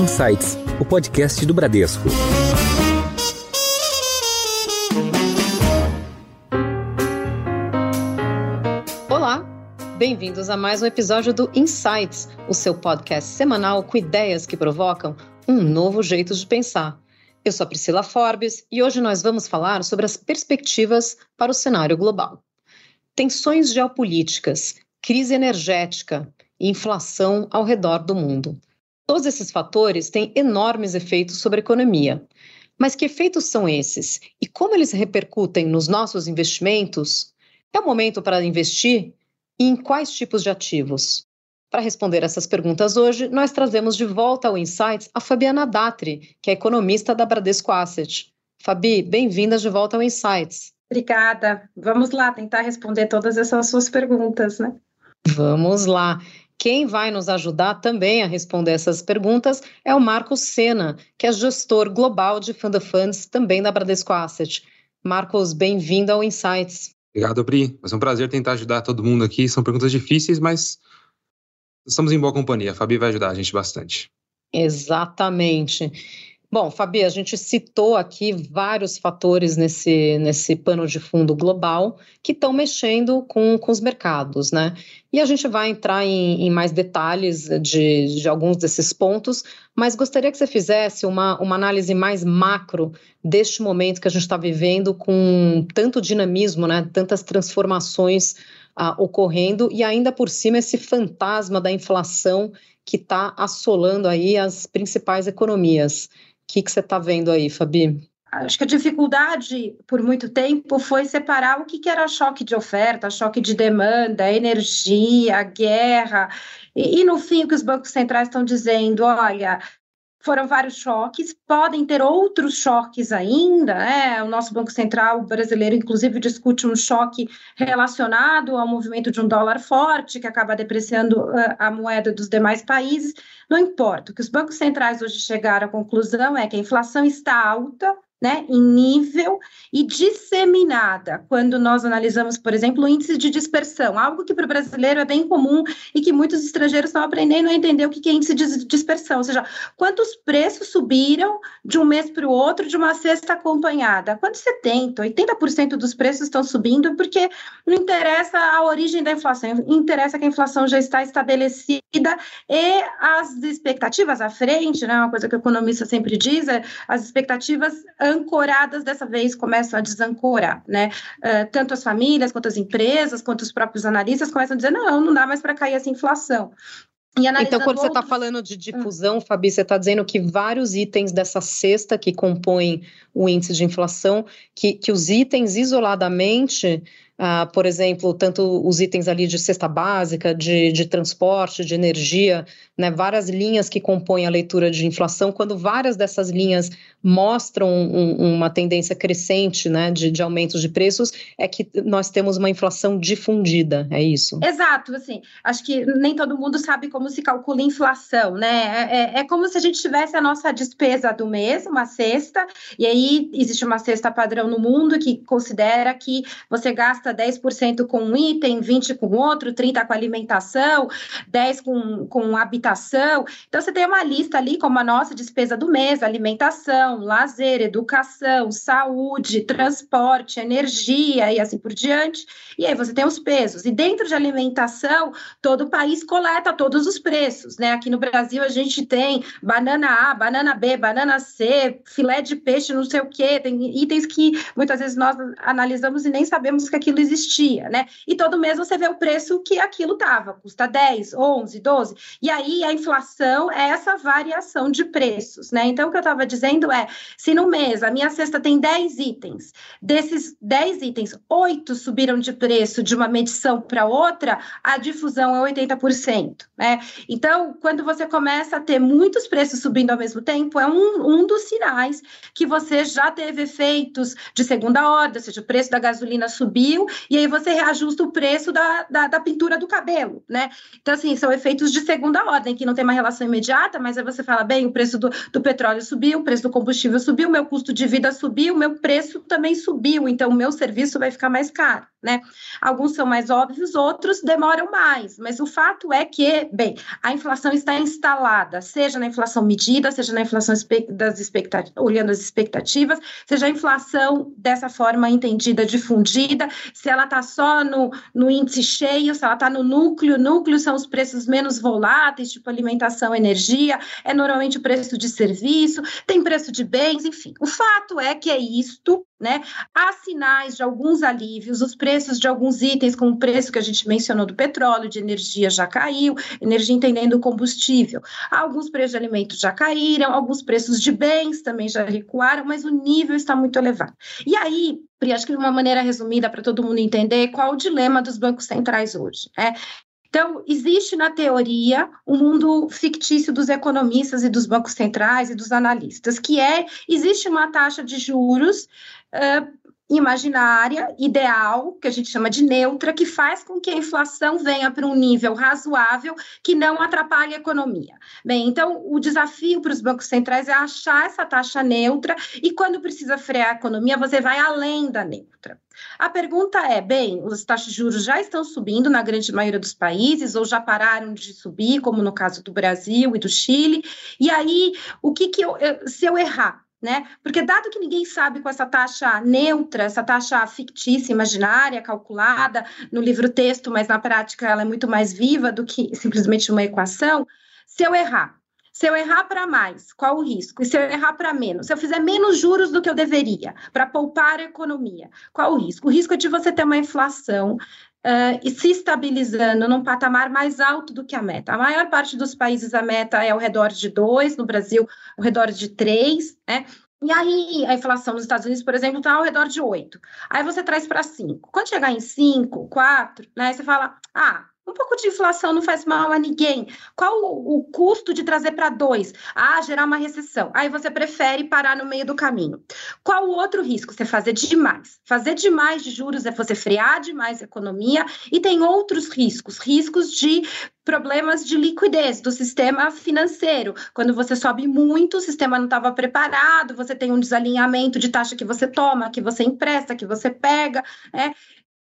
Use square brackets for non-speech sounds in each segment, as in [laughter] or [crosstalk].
Insights, o podcast do Bradesco. Olá, bem-vindos a mais um episódio do Insights, o seu podcast semanal com ideias que provocam um novo jeito de pensar. Eu sou a Priscila Forbes e hoje nós vamos falar sobre as perspectivas para o cenário global. Tensões geopolíticas, crise energética e inflação ao redor do mundo. Todos esses fatores têm enormes efeitos sobre a economia. Mas que efeitos são esses? E como eles repercutem nos nossos investimentos? É o momento para investir? E em quais tipos de ativos? Para responder essas perguntas hoje, nós trazemos de volta ao Insights a Fabiana Datri, que é economista da Bradesco Asset. Fabi, bem-vinda de volta ao Insights. Obrigada. Vamos lá tentar responder todas essas suas perguntas, né? Vamos lá. Quem vai nos ajudar também a responder essas perguntas é o Marcos Sena, que é gestor global de Fund Funds também da Bradesco Asset. Marcos, bem-vindo ao Insights. Obrigado, Pri. Vai ser um prazer tentar ajudar todo mundo aqui. São perguntas difíceis, mas estamos em boa companhia. A Fabi vai ajudar a gente bastante. Exatamente. Bom, Fabi, a gente citou aqui vários fatores nesse, nesse pano de fundo global que estão mexendo com, com os mercados, né? E a gente vai entrar em, em mais detalhes de, de alguns desses pontos, mas gostaria que você fizesse uma, uma análise mais macro deste momento que a gente está vivendo com tanto dinamismo, né? Tantas transformações ah, ocorrendo e ainda por cima esse fantasma da inflação que está assolando aí as principais economias. Que, que você está vendo aí, Fabi? Acho que a dificuldade por muito tempo foi separar o que, que era choque de oferta, choque de demanda, energia, guerra, e, e no fim o que os bancos centrais estão dizendo, olha, foram vários choques, podem ter outros choques ainda, né? O nosso Banco Central brasileiro, inclusive, discute um choque relacionado ao movimento de um dólar forte, que acaba depreciando a moeda dos demais países. Não importa, o que os bancos centrais hoje chegaram à conclusão é que a inflação está alta, né, em nível e disseminada, quando nós analisamos, por exemplo, o índice de dispersão, algo que para o brasileiro é bem comum e que muitos estrangeiros estão aprendendo a entender o que é índice de dispersão, ou seja, quantos preços subiram de um mês para o outro de uma cesta acompanhada. Quando 70%, 80% dos preços estão subindo, porque não interessa a origem da inflação, interessa que a inflação já está estabelecida e as expectativas à frente, né, uma coisa que o economista sempre diz, é as expectativas ancoradas dessa vez começam a desancorar, né? Uh, tanto as famílias, quanto as empresas, quanto os próprios analistas começam a dizer: não, não dá mais para cair essa inflação. Então, quando você está falando de difusão, ah. Fabi, você está dizendo que vários itens dessa cesta que compõem o índice de inflação, que, que os itens isoladamente Uh, por exemplo, tanto os itens ali de cesta básica, de, de transporte, de energia, né, várias linhas que compõem a leitura de inflação, quando várias dessas linhas mostram um, uma tendência crescente né, de, de aumentos de preços, é que nós temos uma inflação difundida, é isso? Exato, assim, acho que nem todo mundo sabe como se calcula inflação, né? É, é, é como se a gente tivesse a nossa despesa do mês, uma cesta, e aí existe uma cesta padrão no mundo que considera que você gasta gasta 10% com um item, 20% com outro, 30% com alimentação, 10% com, com habitação. Então, você tem uma lista ali, como a nossa despesa do mês: alimentação, lazer, educação, saúde, transporte, energia e assim por diante. E aí você tem os pesos. E dentro de alimentação, todo o país coleta todos os preços, né? Aqui no Brasil, a gente tem banana A, banana B, banana C, filé de peixe, não sei o quê. Tem itens que muitas vezes nós analisamos e nem sabemos que aquilo existia, né? E todo mês você vê o preço que aquilo tava, custa 10, 11, 12. E aí a inflação é essa variação de preços, né? Então o que eu estava dizendo é, se no mês a minha cesta tem 10 itens, desses 10 itens, 8 subiram de preço de uma medição para outra, a difusão é 80%, né? Então, quando você começa a ter muitos preços subindo ao mesmo tempo, é um, um dos sinais que você já teve efeitos de segunda ordem, ou seja, o preço da gasolina subiu e aí você reajusta o preço da, da, da, pintura do cabelo, né? Então, assim, são efeitos de segunda ordem, que não tem uma relação imediata, mas aí você fala, bem, o preço do, do petróleo subiu, o preço do combustível subiu, o meu custo de vida subiu, o meu preço também subiu, então o meu serviço vai ficar mais caro, né? Alguns são mais óbvios, outros demoram mais, mas o fato é que, bem, a inflação está instalada, seja na inflação medida, seja na inflação das expectativas, olhando as expectativas, seja a inflação dessa forma entendida, difundida, se ela está só no, no índice cheio, se ela está no núcleo, núcleo são os preços menos voláteis, tipo alimentação, energia, é normalmente o preço de serviço, tem preço de bens, enfim. O fato é que é isto, né? Há sinais de alguns alívios, os preços de alguns itens, como o preço que a gente mencionou do petróleo, de energia já caiu, energia entendendo o combustível. Alguns preços de alimentos já caíram, alguns preços de bens também já recuaram, mas o nível está muito elevado. E aí, Pri, acho que de uma maneira resumida para todo mundo entender qual o dilema dos bancos centrais hoje. Né? Então, existe na teoria um mundo fictício dos economistas e dos bancos centrais e dos analistas, que é, existe uma taxa de juros uh, imaginária, ideal, que a gente chama de neutra, que faz com que a inflação venha para um nível razoável que não atrapalhe a economia. Bem, então o desafio para os bancos centrais é achar essa taxa neutra e quando precisa frear a economia, você vai além da neutra. A pergunta é, bem, as taxas de juros já estão subindo na grande maioria dos países ou já pararam de subir, como no caso do Brasil e do Chile. E aí, o que que eu, se eu errar, né? Porque dado que ninguém sabe com essa taxa neutra, essa taxa fictícia, imaginária, calculada no livro texto, mas na prática ela é muito mais viva do que simplesmente uma equação, se eu errar, se eu errar para mais, qual o risco? E se eu errar para menos? Se eu fizer menos juros do que eu deveria, para poupar a economia, qual o risco? O risco é de você ter uma inflação Uh, e se estabilizando num patamar mais alto do que a meta. A maior parte dos países a meta é ao redor de 2, no Brasil, ao redor de 3, né? E aí, a inflação nos Estados Unidos, por exemplo, está ao redor de 8. Aí você traz para 5. Quando chegar em 5, 4, né, você fala, ah, um pouco de inflação não faz mal a ninguém. Qual o, custo de trazer para dois? Ah, gerar uma recessão. Aí você prefere parar no meio do caminho. Qual o outro risco? Você fazer demais. Fazer demais de juros é você frear demais a economia e tem outros riscos, riscos de problemas de liquidez do sistema financeiro. Quando você sobe muito, o sistema não estava preparado, você tem um desalinhamento de taxa que você toma, que você empresta, que você pega, né?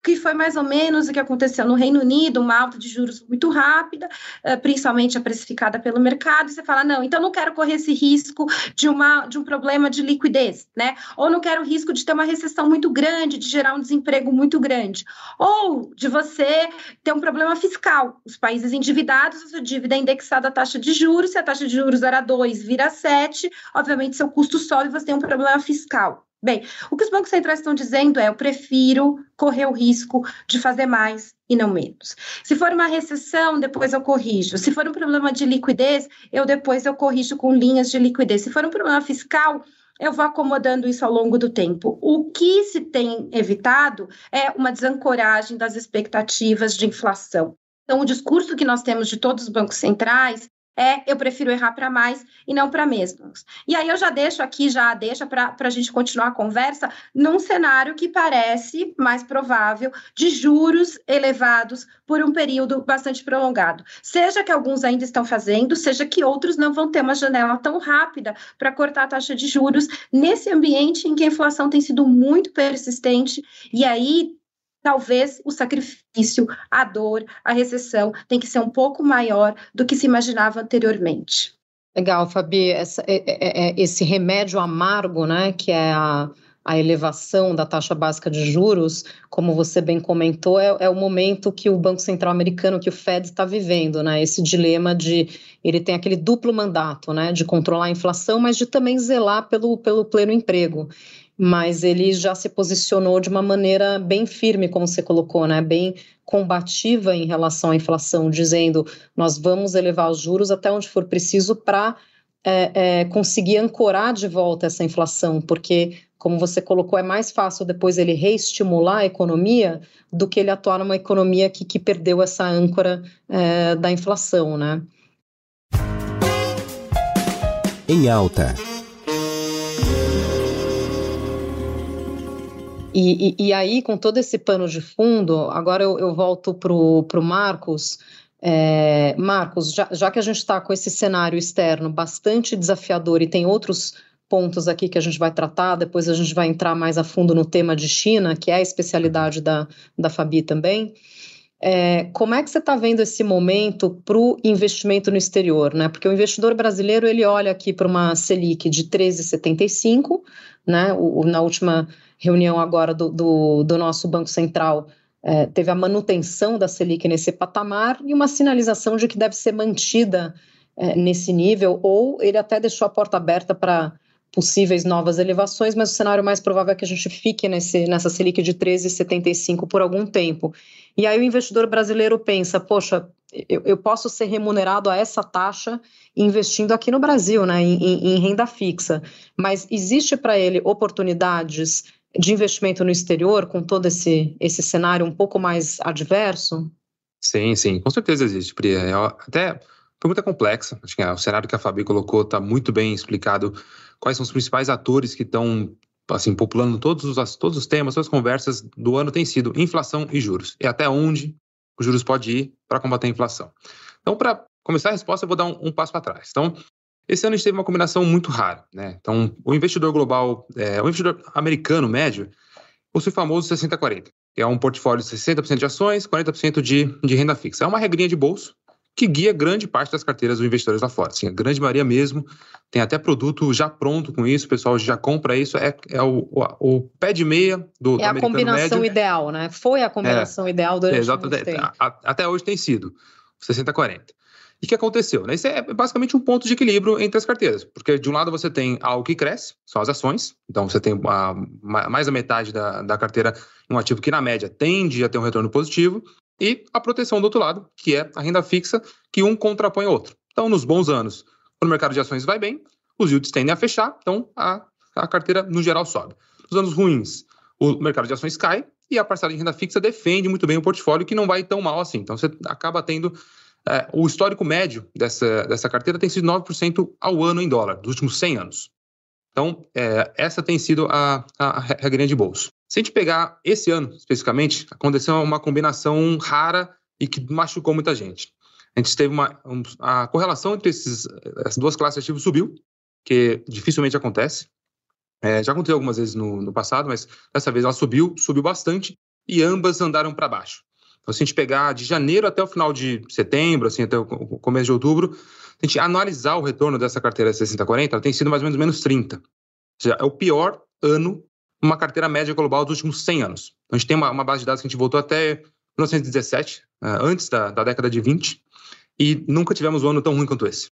Que foi mais ou menos o que aconteceu no Reino Unido, uma alta de juros muito rápida, eh, principalmente a precificada pelo mercado, e você fala, não, então não quero correr esse risco de, uma, de um problema de liquidez, né? Ou não quero o risco de ter uma recessão muito grande, de gerar um desemprego muito grande. Ou de você ter um problema fiscal. Os países endividados, a sua dívida é indexada à taxa de juros, se a taxa de juros era 2, vira 7, obviamente seu custo sobe você tem um problema fiscal. Bem, o que os bancos centrais estão dizendo é: eu prefiro correr o risco de fazer mais e não menos. Se for uma recessão, depois eu corrijo. Se for um problema de liquidez, eu depois eu corrijo com linhas de liquidez. Se for um problema fiscal, eu vou acomodando isso ao longo do tempo. O que se tem evitado é uma desancoragem das expectativas de inflação. Então, o discurso que nós temos de todos os bancos centrais é eu prefiro errar para mais e não para menos. E aí eu já deixo aqui, já deixa para a gente continuar a conversa, num cenário que parece mais provável de juros elevados por um período bastante prolongado. Seja que alguns ainda estão fazendo, seja que outros não vão ter uma janela tão rápida para cortar a taxa de juros nesse ambiente em que a inflação tem sido muito persistente e aí talvez o sacrifício, a dor, a recessão tem que ser um pouco maior do que se imaginava anteriormente. Legal, Fabi, essa, é, é, é, esse remédio amargo, né, que é a, a elevação da taxa básica de juros, como você bem comentou, é, é, o momento que o Banco Central Americano, que o Fed está vivendo, né? Esse dilema de ele tem aquele duplo mandato, né? De controlar a inflação, mas de também zelar pelo, pelo pleno emprego mas ele já se posicionou de uma maneira bem firme, como você colocou, né? Bem combativa em relação à inflação, dizendo nós vamos elevar os juros até onde for preciso para é, é, conseguir ancorar de volta essa inflação, porque como você colocou, é mais fácil depois ele reestimular a economia do que ele atuar numa economia que, que perdeu essa âncora é, da inflação, né? Em alta. E, e, e, aí, com todo esse pano de fundo, agora eu, eu volto para o Marcos. É, Marcos, já, já que a gente está com esse cenário externo bastante desafiador e tem outros pontos aqui que a gente vai tratar, depois a gente vai entrar mais a fundo no tema de China, que é a especialidade da, da Fabi também. É, como é que você está vendo esse momento para o investimento no exterior? Né? Porque o investidor brasileiro ele olha aqui para uma Selic de 13,75, né? O, na última reunião agora do, do, do nosso Banco Central é, teve a manutenção da Selic nesse patamar e uma sinalização de que deve ser mantida é, nesse nível, ou ele até deixou a porta aberta para possíveis novas elevações, mas o cenário mais provável é que a gente fique nesse, nessa Selic de 13,75 por algum tempo. E aí o investidor brasileiro pensa, poxa, eu, eu posso ser remunerado a essa taxa investindo aqui no Brasil, né, em, em renda fixa, mas existe para ele oportunidades de investimento no exterior com todo esse, esse cenário um pouco mais adverso? Sim, sim, com certeza existe, Pri. É, até pergunta complexa. Acho que é, o cenário que a Fabi colocou está muito bem explicado. Quais são os principais atores que estão assim populando todos os, todos os temas, todas as conversas do ano têm sido inflação e juros. E até onde os juros pode ir para combater a inflação. Então, para começar a resposta, eu vou dar um, um passo para trás. Então, esse ano a gente teve uma combinação muito rara. Né? Então, o investidor global, é, o investidor americano médio, possui o famoso 60-40, que é um portfólio de 60% de ações, 40% de, de renda fixa. É uma regrinha de bolso que guia grande parte das carteiras dos investidores lá fora. Assim, a grande maioria mesmo tem até produto já pronto com isso, o pessoal já compra isso, é, é o, o, o pé de meia do, é do a combinação médio. ideal, né? Foi a combinação é, ideal durante exato, muito tempo. Até hoje tem sido 60-40. E o que aconteceu? Né? Isso é basicamente um ponto de equilíbrio entre as carteiras, porque de um lado você tem algo que cresce, são as ações, então você tem a, mais da metade da, da carteira um ativo que na média tende a ter um retorno positivo, e a proteção do outro lado, que é a renda fixa, que um contrapõe o outro. Então, nos bons anos, quando o mercado de ações vai bem, os yields tendem a fechar, então a, a carteira, no geral, sobe. Nos anos ruins, o mercado de ações cai e a parcela de renda fixa defende muito bem o portfólio, que não vai tão mal assim. Então, você acaba tendo. É, o histórico médio dessa, dessa carteira tem sido 9% ao ano em dólar, dos últimos 100 anos. Então, é, essa tem sido a, a, regrinha de bolso. Se a gente pegar esse ano, especificamente, aconteceu uma combinação rara e que machucou muita gente. A gente teve uma. Um, a correlação entre esses, essas duas classes de ativos subiu, que dificilmente acontece. É, já aconteceu algumas vezes no, no, passado, mas dessa vez ela subiu, subiu bastante, e ambas andaram para baixo. Então, se a gente pegar de janeiro até o final de setembro, assim, até o começo de outubro, a gente analisar o retorno dessa carteira 60-40, ela tem sido mais ou menos menos 30. Ou seja, é o pior ano uma carteira média global dos últimos 100 anos. Então, a gente tem uma, uma, base de dados que a gente voltou até 1917, uh, eh, antes da, da, década de 20, e nunca tivemos um ano tão ruim quanto esse.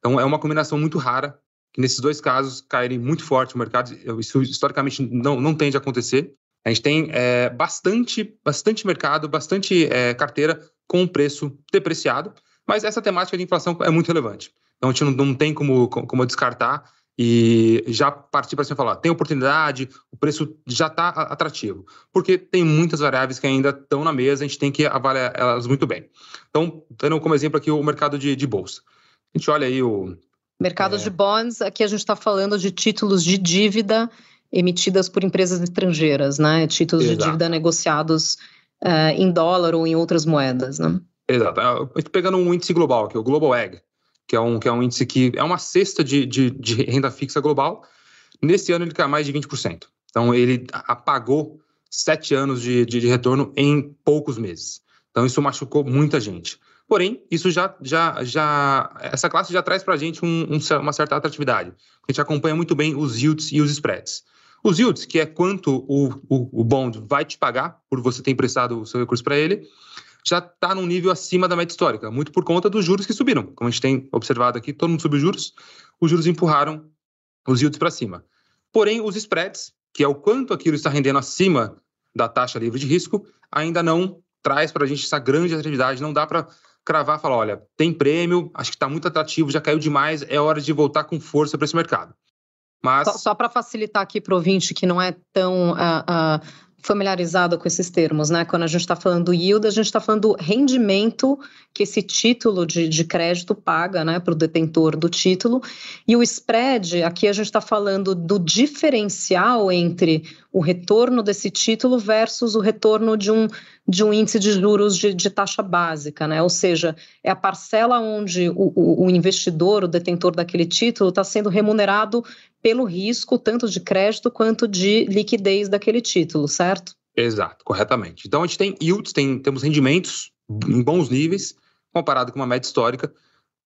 Então, é uma combinação muito rara, que nesses dois casos caírem muito forte o mercado, isso historicamente não, não tende a acontecer. A gente tem é, bastante, bastante mercado, bastante é, carteira com preço depreciado, mas essa temática de inflação é muito relevante. Então, a gente não, não tem como, como descartar e já partir para cima e falar, tem oportunidade, o preço já está atrativo. Porque tem muitas variáveis que ainda estão na mesa, a gente tem que avaliar elas muito bem. Então, dando como exemplo aqui o mercado de, de bolsa. A gente olha aí o. Mercado é... de bonds, aqui a gente está falando de títulos de dívida emitidas por empresas estrangeiras, né? Títulos Exato. de dívida negociados uh, em dólar ou em outras moedas, né? Exato. Pegando um índice global, que é o Global Egg, que é um, que é um índice que é uma cesta de, de, de renda fixa global. Nesse ano ele caiu mais de 20%. Então ele apagou sete anos de, de, de, retorno em poucos meses. Então isso machucou muita gente. Porém, isso já, já, já essa classe já traz para a gente um, um, uma certa atratividade. A gente acompanha muito bem os yields e os spreads. Os yields, que é quanto o, o, o bond vai te pagar por você ter emprestado o seu recurso para ele, já está num nível acima da média histórica, muito por conta dos juros que subiram. Como a gente tem observado aqui, todo mundo subiu juros, os juros empurraram os yields para cima. Porém, os spreads, que é o quanto aquilo está rendendo acima da taxa livre de risco, ainda não traz para a gente essa grande atratividade. Não dá para cravar e falar: olha, tem prêmio, acho que está muito atrativo, já caiu demais, é hora de voltar com força para esse mercado. Mas... Só, só para facilitar aqui para o ouvinte que não é tão uh, uh, familiarizado com esses termos, né? Quando a gente está falando do yield, a gente está falando do rendimento que esse título de, de crédito paga, né, para o detentor do título. E o spread, aqui a gente está falando do diferencial entre o retorno desse título versus o retorno de um, de um índice de juros de, de taxa básica, né? Ou seja, é a parcela onde o, o, o investidor, o detentor daquele título, está sendo remunerado pelo risco, tanto de crédito quanto de liquidez daquele título, certo? Exato, corretamente. Então a gente tem yields, tem, temos rendimentos em bons níveis, comparado com uma média histórica,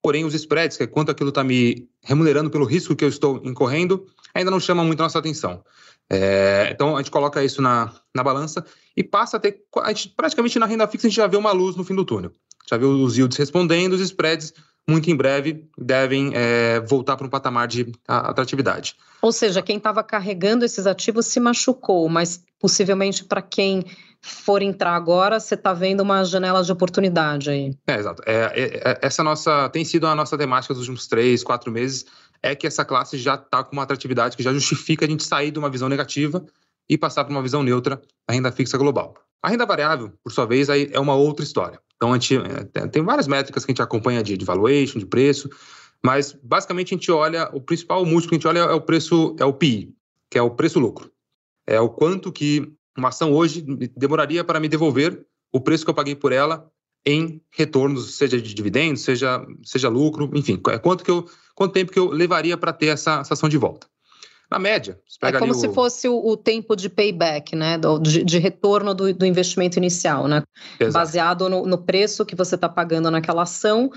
porém os spreads, que é quanto aquilo está me remunerando pelo risco que eu estou incorrendo, ainda não chama muito a nossa atenção. É, então a gente coloca isso na, na balança e passa a ter. A gente, praticamente na renda fixa a gente já vê uma luz no fim do túnel. Já viu os yields respondendo, os spreads muito em breve devem é, voltar para um patamar de atratividade. Ou seja, quem estava carregando esses ativos se machucou, mas possivelmente para quem for entrar agora, você está vendo uma janela de oportunidade aí. É, exato. É, é, é, essa nossa tem sido a nossa temática dos últimos três, quatro meses, é que essa classe já está com uma atratividade que já justifica a gente sair de uma visão negativa e passar para uma visão neutra da renda fixa global. A renda variável, por sua vez, aí é uma outra história. Então, a gente é, tem várias métricas que a gente acompanha de, de valuation, de preço, mas basicamente a gente olha, o principal múltiplo que a gente olha é o preço, é o PI, que é o preço-lucro. É o quanto que uma ação hoje demoraria para me devolver o preço que eu paguei por ela em retornos, seja de dividendos, seja, seja lucro, enfim, é quanto, que eu, quanto tempo que eu levaria para ter essa, essa ação de volta. Na média, é como se fosse o, o, tempo de payback, né? Do, de, de, retorno do, do, investimento inicial, né? Exato. Baseado no, no, preço que você está pagando naquela ação,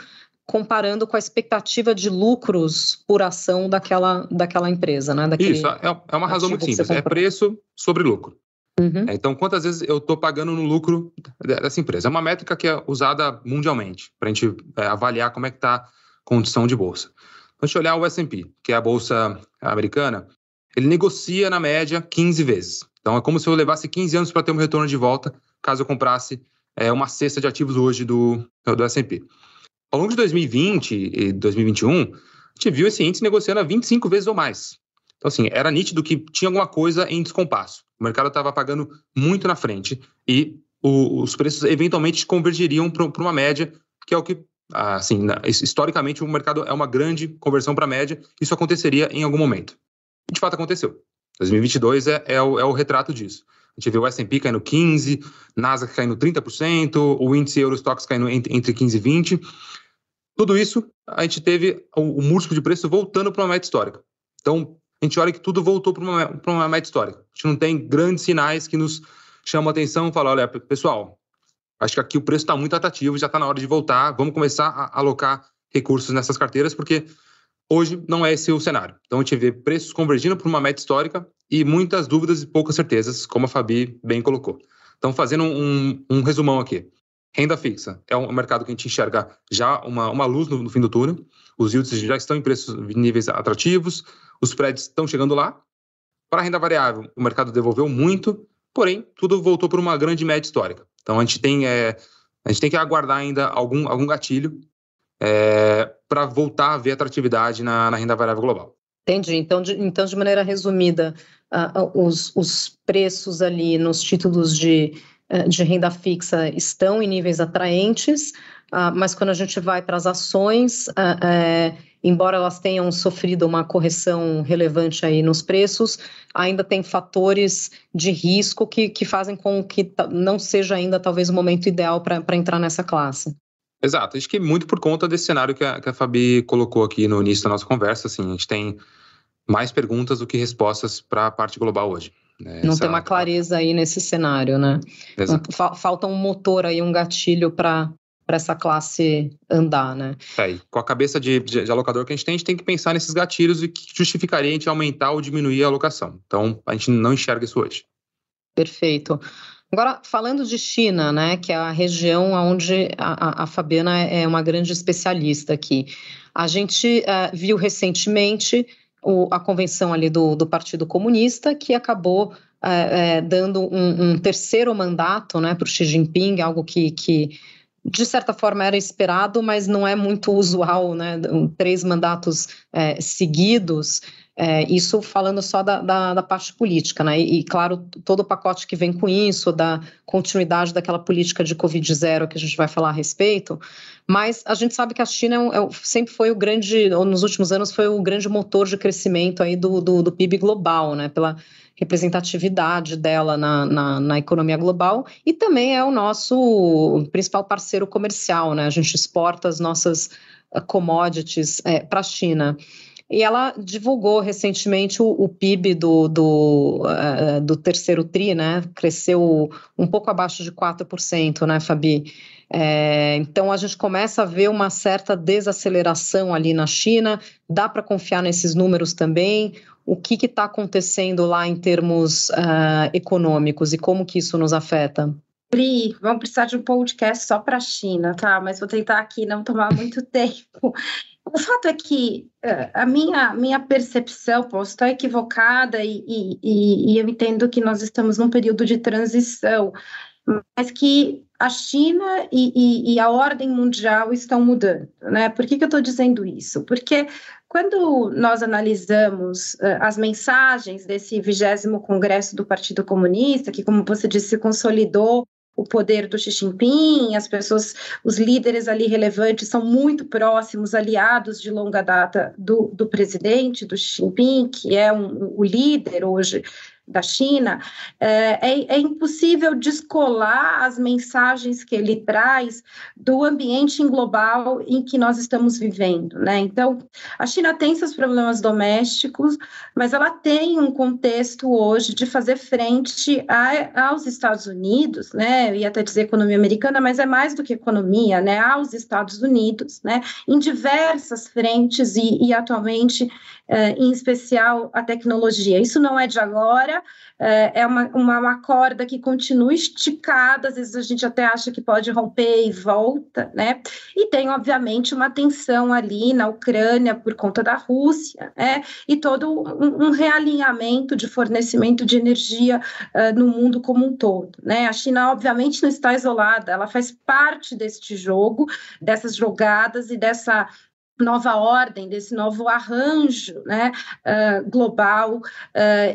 comparando com a expectativa de lucros por ação daquela, daquela empresa, né? Daquele Isso, é, é uma razão muito simples. É preço sobre lucro. Uhum. É, então, quantas vezes eu estou pagando no lucro dessa empresa? É uma métrica que é usada mundialmente para a gente é, avaliar como é que está a condição de bolsa. Então, a gente olhar o S&P, que é a bolsa americana, ele negocia na média 15 vezes. Então é como se eu levasse 15 anos para ter um retorno de volta, caso eu comprasse é, uma cesta de ativos hoje do, do S&P. Ao longo de 2020 e 2021, a gente viu esse índice negociando a 25 vezes ou mais. Então, assim, era nítido que tinha alguma coisa em descompasso. O mercado estava pagando muito na frente e o, os preços eventualmente convergiriam para uma média, que é o que, assim, historicamente o mercado é uma grande conversão para a média. Isso aconteceria em algum momento. E de fato aconteceu. 2022 é, é, o, é o retrato disso. A gente vê o S&P caindo 15%, Nasdaq caindo 30%, o índice Eurostox caindo entre, entre 15% e 20%. Tudo isso, a gente teve o, o múltiplo de preço voltando para uma meta histórica. Então, a gente olha que tudo voltou para uma, uma meta histórica. A gente não tem grandes sinais que nos chamam a atenção e falam, olha, pessoal, acho que aqui o preço está muito atrativo, já está na hora de voltar, vamos começar a alocar recursos nessas carteiras, porque Hoje não é esse o cenário. Então a gente vê preços convergindo para uma meta histórica e muitas dúvidas e poucas certezas, como a Fabi bem colocou. Então, fazendo um, um resumão aqui. Renda fixa é um mercado que a gente enxerga já uma, uma luz no, no fim do túnel. Os yields já estão em preços em níveis atrativos, os prédios estão chegando lá. Para a renda variável, o mercado devolveu muito, porém, tudo voltou para uma grande média histórica. Então, a gente tem, é, a gente tem que aguardar ainda algum, algum gatilho é, para voltar a ver atratividade na, na, renda variável global. Entendi. Então, de, então, de maneira resumida, uh, os, os preços ali nos títulos de, de renda fixa estão em níveis atraentes, uh, mas quando a gente vai para as ações, é, embora elas tenham sofrido uma correção relevante aí nos preços, ainda tem fatores de risco que, que fazem com que não seja ainda talvez o momento ideal para entrar nessa classe. Exato, acho que muito por conta desse cenário que a, que a Fabi colocou aqui no início da nossa conversa, assim, a gente tem mais perguntas do que respostas para a parte global hoje. Né? Não Essa... tem uma clareza aí nesse cenário, né? Exato. Falta um motor aí, um gatilho para para essa classe andar, né? É, com a cabeça de, de, de, alocador que a gente tem, a gente tem que pensar nesses gatilhos e que justificaria a gente aumentar ou diminuir a alocação. Então, a gente não enxerga isso hoje. Perfeito. Agora, falando de China, né, que é a região onde a, a Fabiana é uma grande especialista aqui, a gente uh, viu recentemente o, a convenção ali do, do Partido Comunista, que acabou uh, uh, dando um, um, terceiro mandato né, para o Xi Jinping, algo que, que de certa forma era esperado, mas não é muito usual, né? Três mandatos é, seguidos. É, isso falando só da, da, da, parte política, né? E, e, claro, todo o pacote que vem com isso, da continuidade daquela política de Covid zero que a gente vai falar a respeito. Mas a gente sabe que a China é um, é, sempre foi o grande, ou nos últimos anos, foi o grande motor de crescimento aí do, do, do PIB global, né? Pela representatividade dela na, na, na, economia global e também é o nosso principal parceiro comercial, né? A gente exporta as nossas uh, commodities é, para a China. E ela divulgou recentemente o, o PIB do, do, uh, do, terceiro TRI, né? Cresceu um pouco abaixo de 4%, né, Fabi? É, então a gente começa a ver uma certa desaceleração ali na China. Dá para confiar nesses números também? O que está acontecendo lá em termos uh, econômicos e como que isso nos afeta? Pri, vamos precisar de um podcast só para a China, tá? Mas vou tentar aqui não tomar muito [laughs] tempo. O fato é que uh, a minha, minha percepção, posso estar equivocada, e, e, e eu entendo que nós estamos num período de transição, mas que a China e, e, e, a ordem mundial estão mudando, né? Por que, que eu estou dizendo isso? Porque quando nós analisamos uh, as mensagens desse vigésimo congresso do Partido Comunista, que, como você disse, se consolidou o poder do Xi Jinping, as pessoas, os líderes ali relevantes são muito próximos, aliados de longa data do, do presidente, do Xi Jinping, que é um, o líder hoje da China, é, é, é, impossível descolar as mensagens que ele traz do ambiente global em que nós estamos vivendo, né? Então, a China tem seus problemas domésticos, mas ela tem um contexto hoje de fazer frente a, aos Estados Unidos, né? Eu ia até dizer economia americana, mas é mais do que economia, né? Aos Estados Unidos, né? Em diversas frentes e, e atualmente é, em especial a tecnologia. Isso não é de agora, é, é uma, uma, uma, corda que continua esticada, às vezes a gente até acha que pode romper e volta, né? E tem, obviamente, uma tensão ali na Ucrânia por conta da Rússia, né? E todo um, um realinhamento de fornecimento de energia uh, no mundo como um todo, né? A China, obviamente, não está isolada, ela faz parte deste jogo, dessas jogadas e dessa nova ordem, desse novo arranjo né, uh, global uh,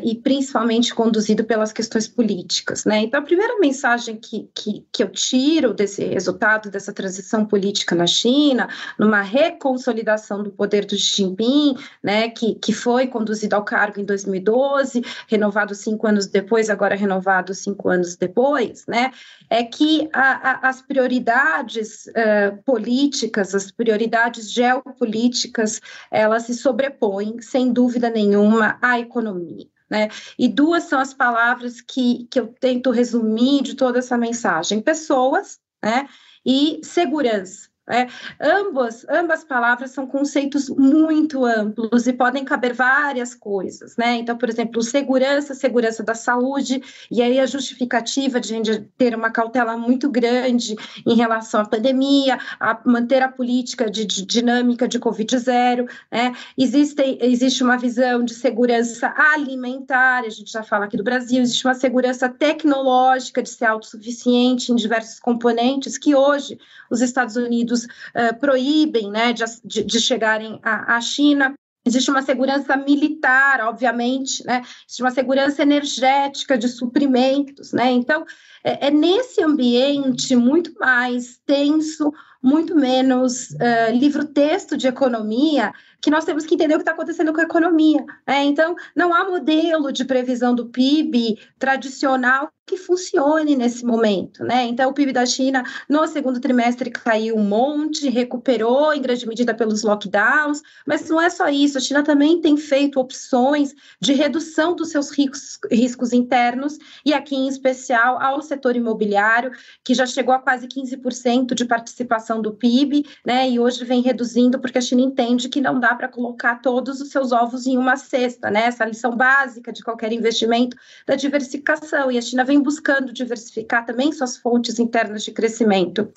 e principalmente conduzido pelas questões políticas. Né? Então, a primeira mensagem que, que, que eu tiro desse resultado, dessa transição política na China, numa reconsolidação do poder do Xi Jinping, né, que, que foi conduzido ao cargo em 2012, renovado cinco anos depois, agora renovado cinco anos depois, né, é que a, a, as prioridades uh, políticas, as prioridades geopolíticas, políticas, elas se sobrepõem, sem dúvida nenhuma, à economia. Né? E duas são as palavras que, que eu tento resumir de toda essa mensagem: pessoas né? e segurança. É, ambas, palavras são conceitos muito amplos e podem caber várias coisas, né? Então, por exemplo, segurança, segurança da saúde, e aí a justificativa de a gente ter uma cautela muito grande em relação à pandemia, a manter a política de, de dinâmica de Covid zero, né? Existe, existe uma visão de segurança alimentar, a gente já fala aqui do Brasil, existe uma segurança tecnológica de ser autossuficiente em diversos componentes que hoje os Estados Unidos uh, proíbem né, de, de, de chegarem à, à China. Existe uma segurança militar, obviamente, né? Existe uma segurança energética de suprimentos, né? Então, é, é nesse ambiente muito mais tenso, muito menos uh, livro-texto de economia, que nós temos que entender o que está acontecendo com a economia. Né? Então, não há modelo de previsão do PIB tradicional que funcione nesse momento, né? Então, o PIB da China no segundo trimestre caiu um monte, recuperou em grande medida pelos lockdowns, mas não é só isso. A China também tem feito opções de redução dos seus riscos, riscos internos e aqui em especial ao setor imobiliário, que já chegou a quase 15% de participação do PIB, né? E hoje vem reduzindo porque a China entende que não dá para colocar todos os seus ovos em uma cesta, né? Essa lição básica de qualquer investimento da diversificação. E a China vem buscando diversificar também suas fontes internas de crescimento.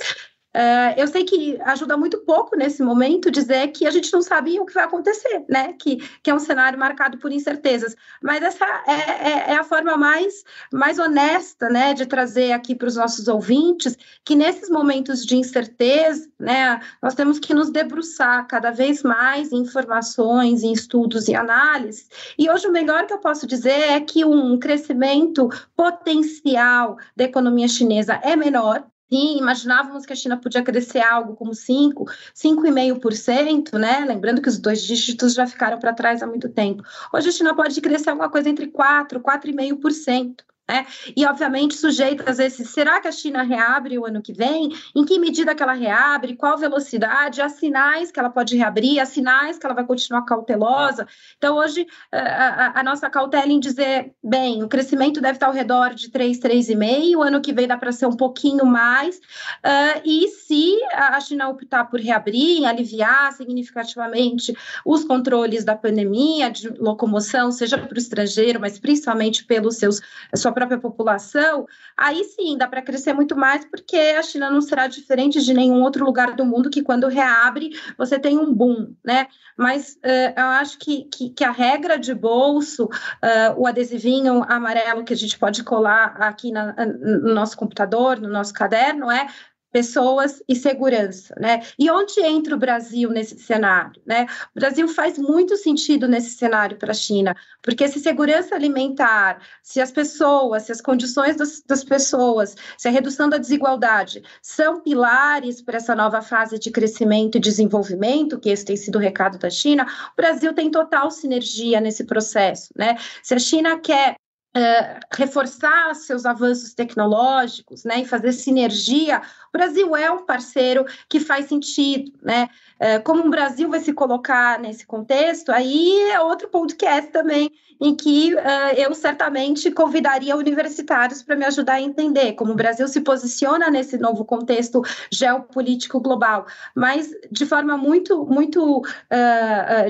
Uh, eu sei que ajuda muito pouco nesse momento dizer que a gente não sabe o que vai acontecer, né? Que, que é um cenário marcado por incertezas. Mas essa é, é, é a forma mais, mais honesta, né, de trazer aqui para os nossos ouvintes que nesses momentos de incerteza, né, nós temos que nos debruçar cada vez mais em informações, em estudos e análises. E hoje o melhor que eu posso dizer é que um crescimento potencial da economia chinesa é menor, Sim, imaginávamos que a China podia crescer algo como 5, 5,5%, né? Lembrando que os dois dígitos já ficaram para trás há muito tempo. Hoje a China pode crescer alguma coisa entre 4, 4,5%. Né? E, obviamente, sujeitas a esse, será que a China reabre o ano que vem? Em que medida que ela reabre? Qual velocidade? Há sinais que ela pode reabrir, há sinais que ela vai continuar cautelosa. Então, hoje, a, a, a nossa cautela em dizer, bem, o crescimento deve estar ao redor de 3, 3,5, o ano que vem dá para ser um pouquinho mais, uh, e se a China optar por reabrir, aliviar significativamente os controles da pandemia, de locomoção, seja para o estrangeiro, mas principalmente pelos seus, sua própria população, aí sim dá para crescer muito mais, porque a China não será diferente de nenhum outro lugar do mundo que quando reabre você tem um boom, né? Mas uh, eu acho que, que, que, a regra de bolso, uh, o adesivinho amarelo que a gente pode colar aqui na, no nosso computador, no nosso caderno, é pessoas e segurança, né? E onde entra o Brasil nesse cenário, né? O Brasil faz muito sentido nesse cenário para a China, porque se segurança alimentar, se as pessoas, se as condições das, das pessoas, se a redução da desigualdade são pilares para essa nova fase de crescimento e desenvolvimento, que esse tem sido o recado da China, o Brasil tem total sinergia nesse processo, né? Se a China quer Uh, reforçar seus avanços tecnológicos, né, e fazer sinergia. O Brasil é um parceiro que faz sentido, né? Uh, como o Brasil vai se colocar nesse contexto, aí é outro podcast também em que uh, eu certamente convidaria universitários para me ajudar a entender como o Brasil se posiciona nesse novo contexto geopolítico global, mas de forma muito, muito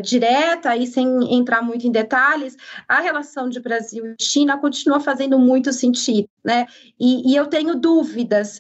direta e sem entrar muito em detalhes, a relação de Brasil e China continua fazendo muito sentido, né? E, e eu tenho dúvidas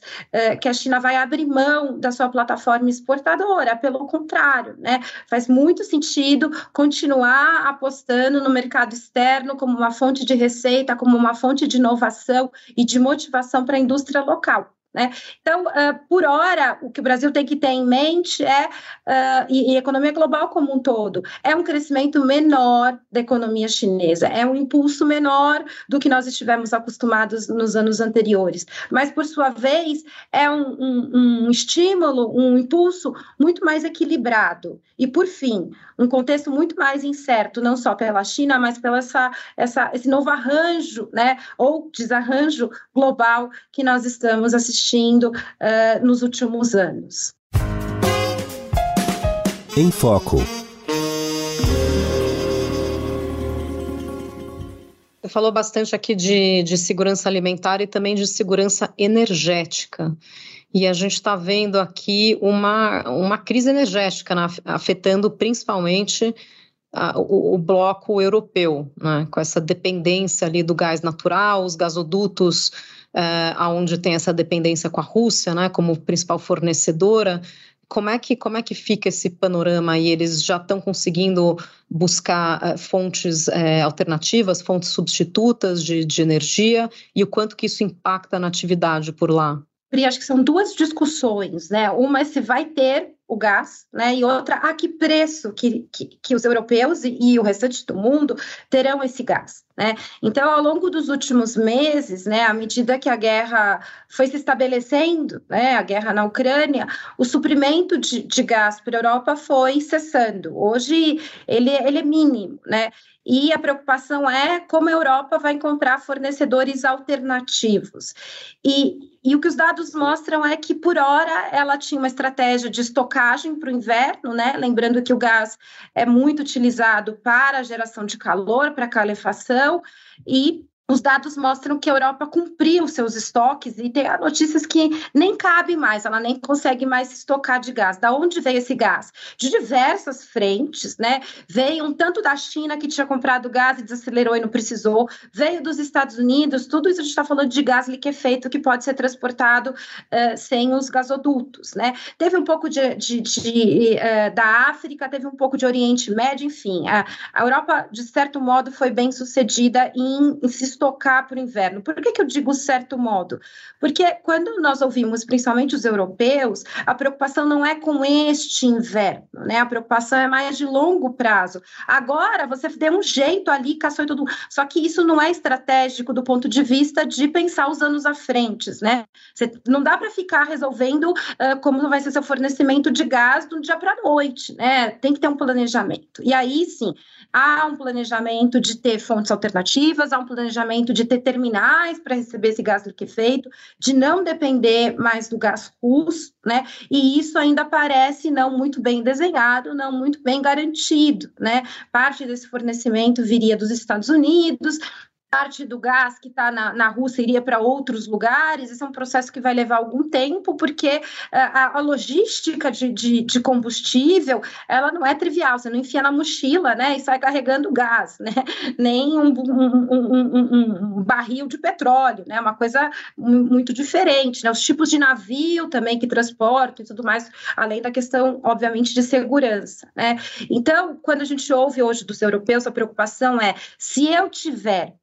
que a China vai abrir mão da sua plataforma exportadora, pelo contrário, né? Faz muito sentido continuar apostando no mercado externo como uma fonte de receita, como uma fonte de inovação e de motivação para a indústria local. Né? Então, uh, por hora, o que o Brasil tem que ter em mente é, uh, e, e, economia global como um todo, é um crescimento menor da economia chinesa, é um impulso menor do que nós estivemos acostumados nos anos anteriores, mas, por sua vez, é um, um, um estímulo, um impulso muito mais equilibrado. E, por fim, um contexto muito mais incerto, não só pela China, mas pelo essa, essa, esse novo arranjo, né, ou desarranjo global que nós estamos assistindo assistindo uh, nos últimos anos. Em Foco. Você falou bastante aqui de, de segurança alimentar e também de segurança energética. E a gente está vendo aqui uma, uma crise energética né, afetando principalmente o, o, bloco europeu, né, com essa dependência ali do gás natural, os gasodutos uh, aonde tem essa dependência com a Rússia, né, como principal fornecedora. Como é que como é que fica esse panorama aí? Eles já estão conseguindo buscar uh, fontes uh, alternativas, fontes substitutas de, de energia e o quanto que isso impacta na atividade por lá? acho que são duas discussões, né? Uma é se vai ter o gás, né? E outra, a que preço que, que, que os europeus e, e, o restante do mundo terão esse gás, né? Então, ao longo dos últimos meses, né, à medida que a guerra foi se estabelecendo, né, a guerra na Ucrânia, o suprimento de, de gás para a Europa foi cessando. Hoje, ele, ele é mínimo, né? E a preocupação é como a Europa vai encontrar fornecedores alternativos. E, e o que os dados mostram é que, por hora, ela tinha uma estratégia de estocagem para o inverno, né? Lembrando que o gás é muito utilizado para a geração de calor, para a calefação, e os dados mostram que a Europa cumpriu seus estoques e tem notícias que nem cabe mais, ela nem consegue mais estocar de gás. Da onde veio esse gás? De diversas frentes, né? Veio um tanto da China que tinha comprado gás e desacelerou e não precisou, veio dos Estados Unidos, tudo isso a gente está falando de gás liquefeito que pode ser transportado uh, sem os gasodutos, né? Teve um pouco de, de, de uh, da África, teve um pouco de Oriente Médio, enfim. A, a Europa, de certo modo, foi bem sucedida em, em se estocar para o inverno. Por que, que eu digo certo modo? Porque quando nós ouvimos, principalmente os europeus, a preocupação não é com este inverno, né? A preocupação é mais de longo prazo. Agora você deu um jeito ali, caçou e tudo. Só que isso não é estratégico do ponto de vista de pensar os anos à frente, né? Você, não dá para ficar resolvendo uh, como vai ser seu fornecimento de gás do dia para a noite, né? Tem que ter um planejamento. E aí sim, há um planejamento de ter fontes alternativas, há um planejamento de ter terminais para receber esse gás liquefeito, de não depender mais do gás russo, né? E isso ainda parece não muito bem desenhado, não muito bem garantido, né? Parte desse fornecimento viria dos Estados Unidos, parte do gás que está na, na Rússia iria para outros lugares. Esse é um processo que vai levar algum tempo, porque uh, a, a, logística de, de, de, combustível ela não é trivial. Você não enfia na mochila, né, e sai carregando gás, né? [laughs] Nem um, um, um, um barril de petróleo, né? Uma coisa muito diferente. Né? Os tipos de navio também que transportam e tudo mais, além da questão, obviamente, de segurança, né? Então, quando a gente ouve hoje dos europeus, a preocupação é se eu tiver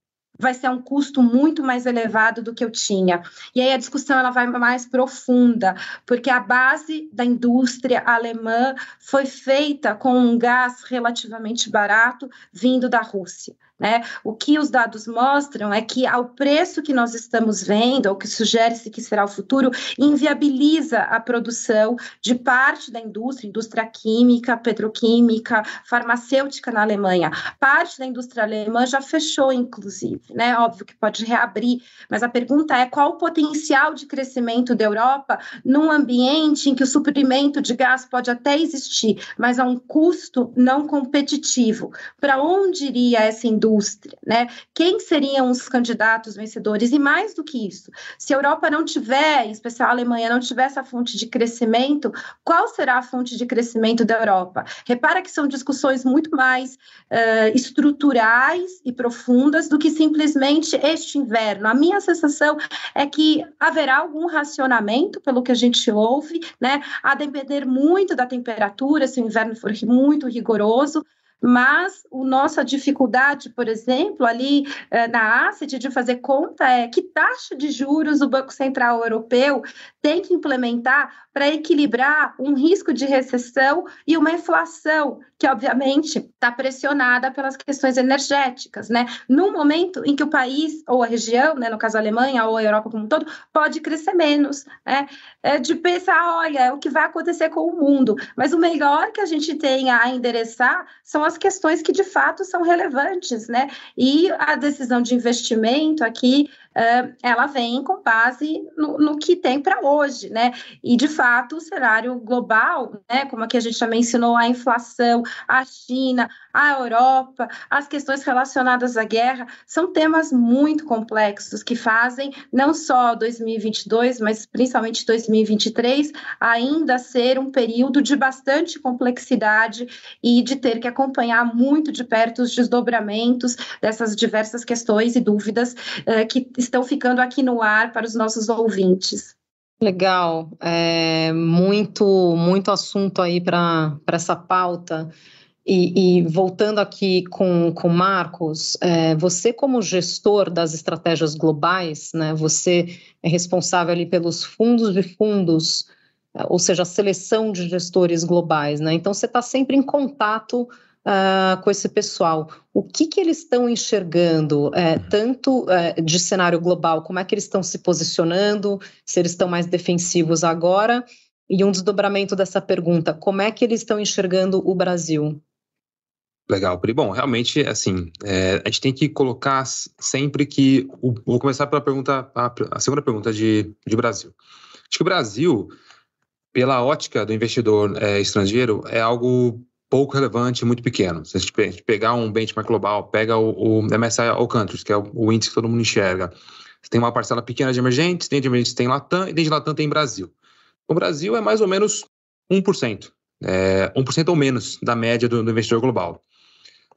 vai ser um custo muito mais elevado do que eu tinha. E aí a discussão ela vai mais profunda, porque a base da indústria alemã foi feita com um gás relativamente barato vindo da Rússia. Né? O que os dados mostram é que, ao preço que nós estamos vendo, ou que sugere-se que será o futuro, inviabiliza a produção de parte da indústria, indústria química, petroquímica, farmacêutica na Alemanha. Parte da indústria alemã já fechou, inclusive, né? Óbvio que pode reabrir, mas a pergunta é qual o potencial de crescimento da Europa num ambiente em que o suprimento de gás pode até existir, mas a um custo não competitivo. Para onde iria essa indústria? Indústria, né? Quem seriam os candidatos vencedores? E mais do que isso, se a Europa não tiver, em especial a Alemanha, não tiver essa fonte de crescimento, qual será a fonte de crescimento da Europa? Repara que são discussões muito mais uh, estruturais e profundas do que simplesmente este inverno. A minha sensação é que haverá algum racionamento, pelo que a gente ouve, né? A depender muito da temperatura, se o inverno for muito rigoroso, mas a nossa dificuldade, por exemplo, ali eh, na ACID de fazer conta é que taxa de juros o Banco Central Europeu tem que implementar para equilibrar um risco de recessão e uma inflação que, obviamente, está pressionada pelas questões energéticas, né? No momento em que o país, ou a região, né, no caso a Alemanha ou a Europa como um todo, pode crescer menos, né? É de pensar, olha, é o que vai acontecer com o mundo. Mas o melhor que a gente tem a endereçar são as questões que de fato são relevantes, né? E a decisão de investimento aqui uh, ela vem com base no, no que tem para hoje, né? E de fato o cenário global, né? Como aqui a gente já mencionou, a inflação, a China, a Europa, as questões relacionadas à guerra, são temas muito complexos que fazem não só 2022, mas principalmente 2023 ainda ser um período de bastante complexidade e de ter que acompanhar muito de perto os desdobramentos dessas diversas questões e dúvidas uh, que estão ficando aqui no ar para os nossos ouvintes. Legal, é, muito, muito assunto aí para essa pauta. E, e, voltando aqui com o Marcos, é, você como gestor das estratégias globais, né, você é responsável ali pelos fundos de fundos, ou seja, a seleção de gestores globais, né? Então você está sempre em contato uh, com esse pessoal. O que, que eles estão enxergando, é, tanto é, de cenário global, como é que eles estão se posicionando, se eles estão mais defensivos agora, e um desdobramento dessa pergunta, como é que eles estão enxergando o Brasil? Legal, Pri. Bom, realmente, assim, é, a gente tem que colocar sempre que. O, vou começar pela pergunta, a, a, segunda pergunta de, de Brasil. Acho que o Brasil, pela ótica do investidor é, estrangeiro, é algo pouco relevante, muito pequeno. Se a gente pegar um benchmark global, pega o, o MSCI All Countries, que é o, o, índice que todo mundo enxerga, você tem uma parcela pequena de emergentes, tem de emergentes tem Latam, e tem de Latam tem Brasil. O Brasil é mais ou menos 1%, é, 1% ou menos da média do, do investidor global.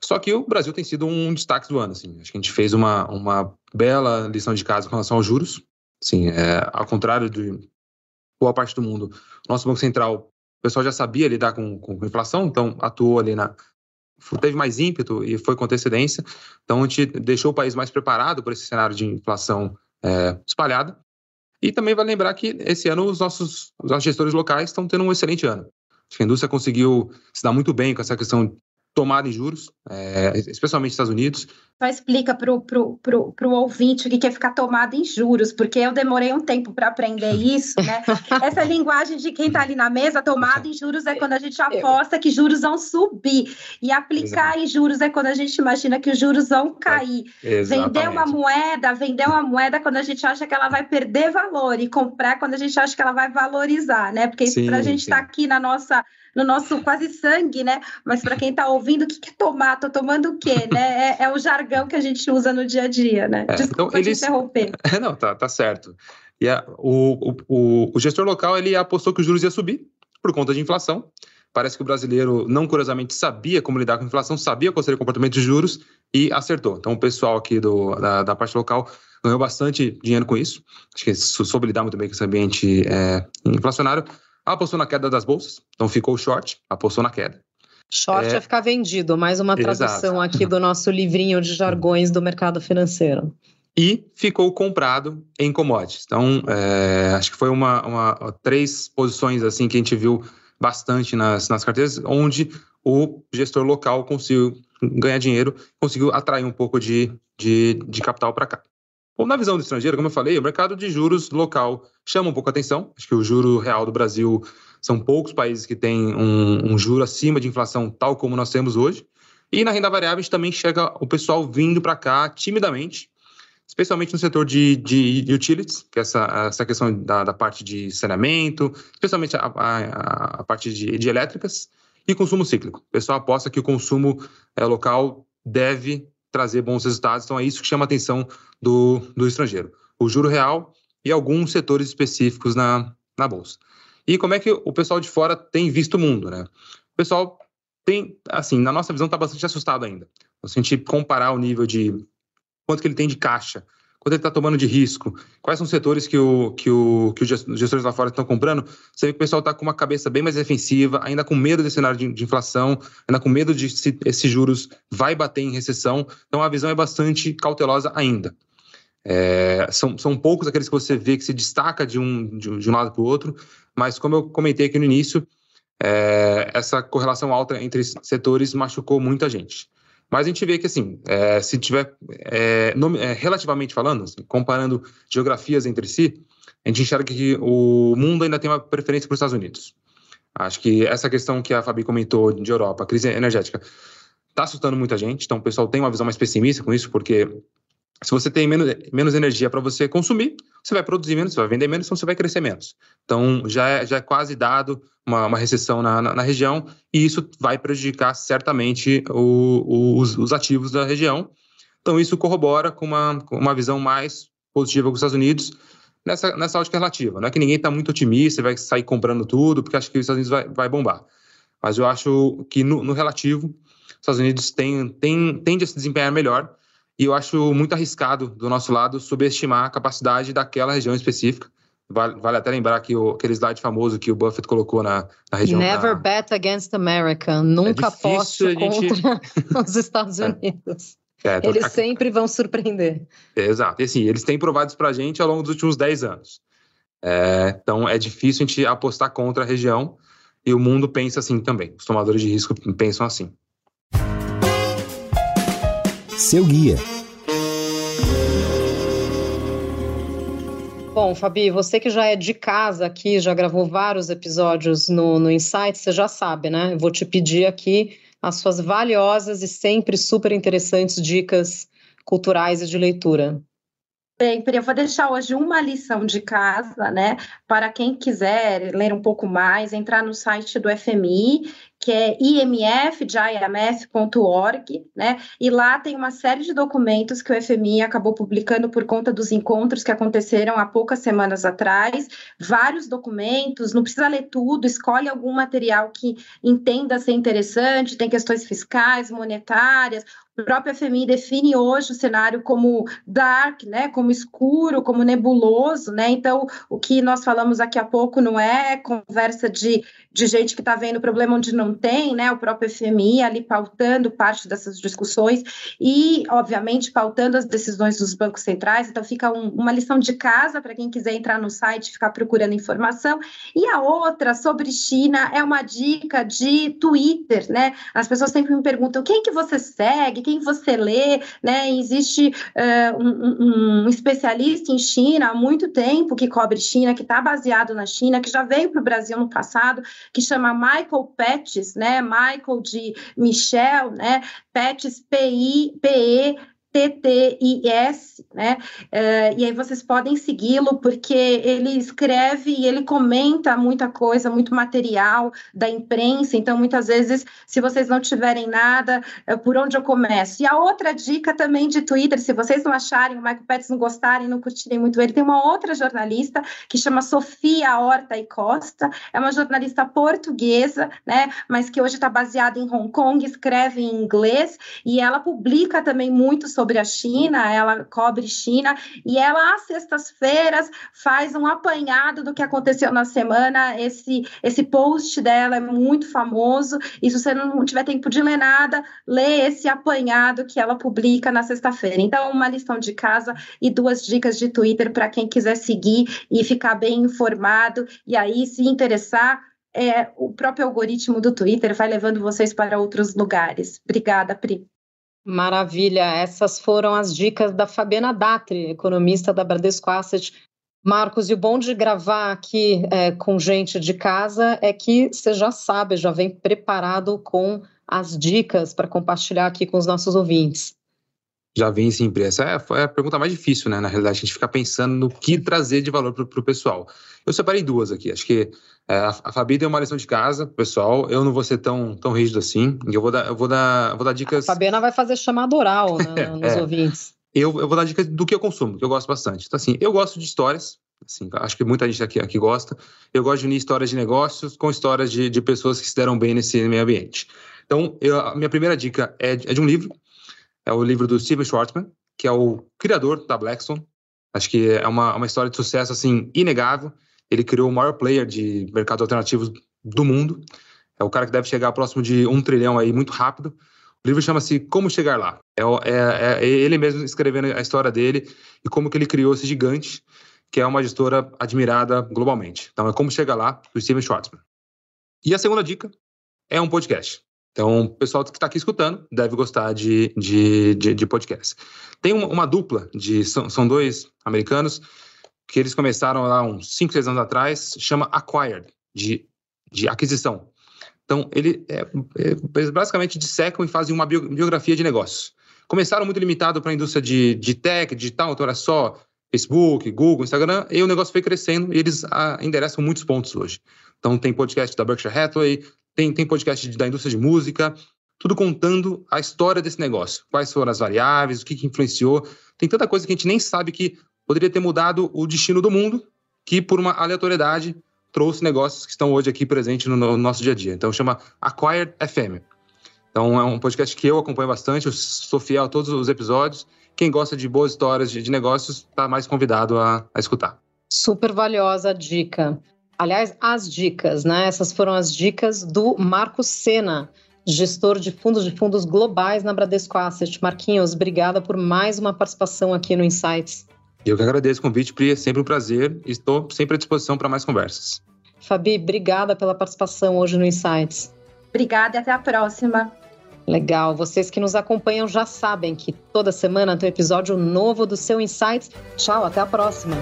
Só que o Brasil tem sido um destaque do ano. Assim. Acho que a gente fez uma, uma bela lição de casa com relação aos juros. Assim, é, ao contrário de boa parte do mundo, nosso Banco Central, o pessoal já sabia lidar com, com inflação, então atuou ali na. teve mais ímpeto e foi com antecedência. Então a gente deixou o país mais preparado para esse cenário de inflação é, espalhada. E também vai lembrar que esse ano os nossos, os nossos gestores locais estão tendo um excelente ano. Acho que a indústria conseguiu se dar muito bem com essa questão tomada em juros, é, especialmente nos Estados Unidos. Só explica para o pro, pro, pro ouvinte o que é ficar tomada em juros, porque eu demorei um tempo para aprender [laughs] isso, né? Essa linguagem de quem está ali na mesa, tomada em juros é quando a gente aposta que juros vão subir. E aplicar Exato. em juros é quando a gente imagina que os juros vão cair. É, vender uma moeda, vender uma moeda quando a gente acha que ela vai perder valor, e comprar quando a gente acha que ela vai valorizar, né? Porque para a gente estar tá aqui na nossa no nosso quase sangue, né? Mas para quem está ouvindo, o que, que é tomar? Tô tomando o quê? Né? É, é, o jargão que a gente usa no dia a dia, né? É, Desculpa então, eles... te interromper. [laughs] Não, tá, tá certo. E a, o, o, o gestor local ele apostou que os juros ia subir por conta de inflação. Parece que o brasileiro, não curiosamente, sabia como lidar com a inflação, sabia qual seria o comportamento de juros e acertou. Então, o pessoal aqui do, da, da parte local ganhou bastante dinheiro com isso. Acho que soube lidar muito bem com esse ambiente é, inflacionário. Apostou na queda das bolsas, então ficou short, apostou na queda. Short é, é ficar vendido, mais uma tradução Exato. aqui do nosso livrinho de jargões do mercado financeiro. E ficou comprado em commodities. Então, é, acho que foi uma, uma, três posições assim que a gente viu bastante nas, nas carteiras, onde o gestor local conseguiu ganhar dinheiro, conseguiu atrair um pouco de, de, de capital para cá. Bom, na visão do estrangeiro, como eu falei, o mercado de juros local chama um pouco a atenção. Acho que o juro real do Brasil são poucos países que têm um, um juro acima de inflação, tal como nós temos hoje. E na renda variável, a gente também chega o pessoal vindo para cá timidamente, especialmente no setor de, de utilities, que é essa, essa questão da, da parte de saneamento, especialmente a, a, a parte de, de, elétricas, e consumo cíclico. O pessoal aposta que o consumo é, local deve trazer bons resultados. Então é isso que chama a atenção do, do estrangeiro. O juro real e alguns setores específicos na, na bolsa. E como é que o pessoal de fora tem visto o mundo, né? O pessoal tem, assim, na nossa visão, está bastante assustado ainda. Se a gente comparar o nível de quanto que ele tem de caixa quanto ele está tomando de risco, quais são os setores que, o, que, o, que os gestores lá fora estão comprando, você vê que o pessoal está com uma cabeça bem mais defensiva, ainda com medo desse cenário de, de, inflação, ainda com medo de se esses juros vai bater em recessão. Então a visão é bastante cautelosa ainda. É, são, são poucos aqueles que você vê que se destaca de um, de, de um lado para o outro, mas como eu comentei aqui no início, é, essa correlação alta entre setores machucou muita gente. Mas a gente vê que, assim, é, se tiver, é, é, relativamente falando, assim, comparando geografias entre si, a gente enxerga que o mundo ainda tem uma preferência para os Estados Unidos. Acho que essa questão que a Fabi comentou de Europa, crise energética, está assustando muita gente. Então, o pessoal tem uma visão mais pessimista com isso, porque se você tem menos, menos energia para você consumir, você vai produzir menos, você vai vender menos, então você vai crescer menos. Então, já é, já é quase dado uma, uma recessão na, na, na, região, e isso vai prejudicar certamente o, o, os, os, ativos da região. Então, isso corrobora com uma, com uma visão mais positiva dos Estados Unidos nessa, nessa ótica relativa. Não é que ninguém está muito otimista e vai sair comprando tudo, porque acha que os Estados Unidos vai, vai bombar. Mas eu acho que, no, no relativo, os Estados Unidos tem, tem, tende a se desempenhar melhor, e eu acho muito arriscado, do nosso lado, subestimar a capacidade daquela região específica. Vale, vale até lembrar que o, aquele slide famoso que o Buffett colocou na, na região. Never da... bet against America. Nunca é aposte gente... contra [laughs] os Estados é. Unidos. É, então, eles sempre vão surpreender. Exato. E assim, eles têm provado isso pra gente ao longo dos últimos 10 anos. É, então é difícil a gente apostar contra a região e o mundo pensa assim também. Os tomadores de risco pensam assim seu guia. Bom, Fabi, você que já é de casa aqui, já gravou vários episódios no, no Insight, você já sabe, né? Eu vou te pedir aqui as suas valiosas e sempre super interessantes dicas culturais e de leitura. Bem, eu vou deixar hoje uma lição de casa, né? Para quem quiser ler um pouco mais, entrar no site do FMI, que é imf.org, né? E lá tem uma série de documentos que o FMI acabou publicando por conta dos encontros que aconteceram há poucas semanas atrás, vários documentos, não precisa ler tudo, escolhe algum material que entenda ser interessante, tem questões fiscais, monetárias, o próprio FMI define hoje o cenário como dark, né, como escuro, como nebuloso, né? Então, o que nós falamos aqui a pouco não é conversa de, de gente que está vendo problema onde não tem, né? O próprio FMI ali pautando parte dessas discussões e, obviamente, pautando as decisões dos bancos centrais. Então, fica um, uma lição de casa para quem quiser entrar no site ficar procurando informação. E a outra, sobre China, é uma dica de Twitter, né? As pessoas sempre me perguntam quem que você segue, quem você lê, né? Existe uh, um, um, especialista em China há muito tempo que cobre China, que está baseado na China, que já veio para o Brasil no passado, que chama Michael Pettis, né? Michael de Michel, né? Pettis, P-I-P-E TTIS, né? Uh, e aí vocês podem segui-lo porque ele escreve e ele comenta muita coisa, muito material da imprensa. Então, muitas vezes, se vocês não tiverem nada, uh, por onde eu começo? E a outra dica também de Twitter, se vocês não acharem, o Michael Pérez não gostarem, não curtirem muito ele, tem uma outra jornalista que chama Sofia Horta e Costa, é uma jornalista portuguesa, né? Mas que hoje está baseada em Hong Kong, escreve em inglês e ela publica também muito sobre sobre a China, ela cobre China, e ela, às sextas-feiras, faz um apanhado do que aconteceu na semana. Esse, esse post dela é muito famoso, e se você não tiver tempo de ler nada, lê esse apanhado que ela publica na sexta-feira. Então, uma lição de casa e duas dicas de Twitter para quem quiser seguir e ficar bem informado, e aí se interessar. É, o próprio algoritmo do Twitter vai levando vocês para outros lugares. Obrigada, Pri. Maravilha, essas foram as dicas da Fabiana Datri, economista da Bradesco Asset. Marcos, e o bom de gravar aqui é, com gente de casa é que você já sabe, já vem preparado com as dicas para compartilhar aqui com os nossos ouvintes. Já vem sim, Essa é, a pergunta mais difícil, né? Na realidade, a gente fica pensando no que trazer de valor para o pessoal. Eu separei duas aqui. Acho que é, a Fabi deu uma lição de casa, pessoal. Eu não vou ser tão, tão rígido assim. Eu vou dar, eu vou dar, vou dar dicas. A Fabiana vai fazer chamada oral né, [laughs] nos é, ouvintes. Eu, eu vou dar dicas do que eu consumo, que eu gosto bastante. Então, assim, eu gosto de histórias. Assim, acho que muita gente aqui, aqui gosta. Eu gosto de unir histórias de negócios com histórias de, de pessoas que se deram bem nesse meio ambiente. Então, eu, a minha primeira dica é, é de um livro é o livro do Steven Schwartzman, que é o criador da Blackstone. Acho que é uma, uma história de sucesso assim inegável. Ele criou o maior player de mercados alternativos do mundo. É o cara que deve chegar próximo de um trilhão aí muito rápido. O livro chama-se Como Chegar Lá. É, é, é, ele mesmo escrevendo a história dele e como que ele criou esse gigante, que é uma gestora admirada globalmente. Então é Como Chegar Lá, do Steven Schwartzman. E a segunda dica é um podcast. Então, o pessoal que está aqui escutando deve gostar de, de, de, de podcast. Tem uma, uma, dupla, de são, são dois americanos, que eles começaram lá uns 5, 6 anos atrás, chama Acquired, de, de aquisição. Então, ele é, é, basicamente dissecam e fazem uma biografia de negócios. Começaram muito limitado para a indústria de, de tech, digital, então era só Facebook, Google, Instagram, e o negócio foi crescendo e eles ah, endereçam muitos pontos hoje. Então, tem podcast da Berkshire Hathaway, tem, tem podcast da indústria de música, tudo contando a história desse negócio. Quais foram as variáveis, o que, que influenciou. Tem tanta coisa que a gente nem sabe que poderia ter mudado o destino do mundo, que por uma aleatoriedade trouxe negócios que estão hoje aqui presentes no, no nosso dia a dia. Então chama Acquired FM. Então é um podcast que eu acompanho bastante, eu sou fiel a todos os episódios. Quem gosta de boas histórias de, de negócios está mais convidado a, a escutar. Super valiosa a dica. Aliás, as dicas, né? Essas foram as dicas do Marcos Sena, gestor de fundos de fundos globais na Bradesco Asset. Marquinhos, obrigada por mais uma participação aqui no Insights. Eu que agradeço o convite, Pri, é sempre um prazer e estou sempre à disposição para mais conversas. Fabi, obrigada pela participação hoje no Insights. Obrigada e até a próxima. Legal, vocês que nos acompanham já sabem que toda semana tem um episódio novo do seu Insights. Tchau, até a próxima.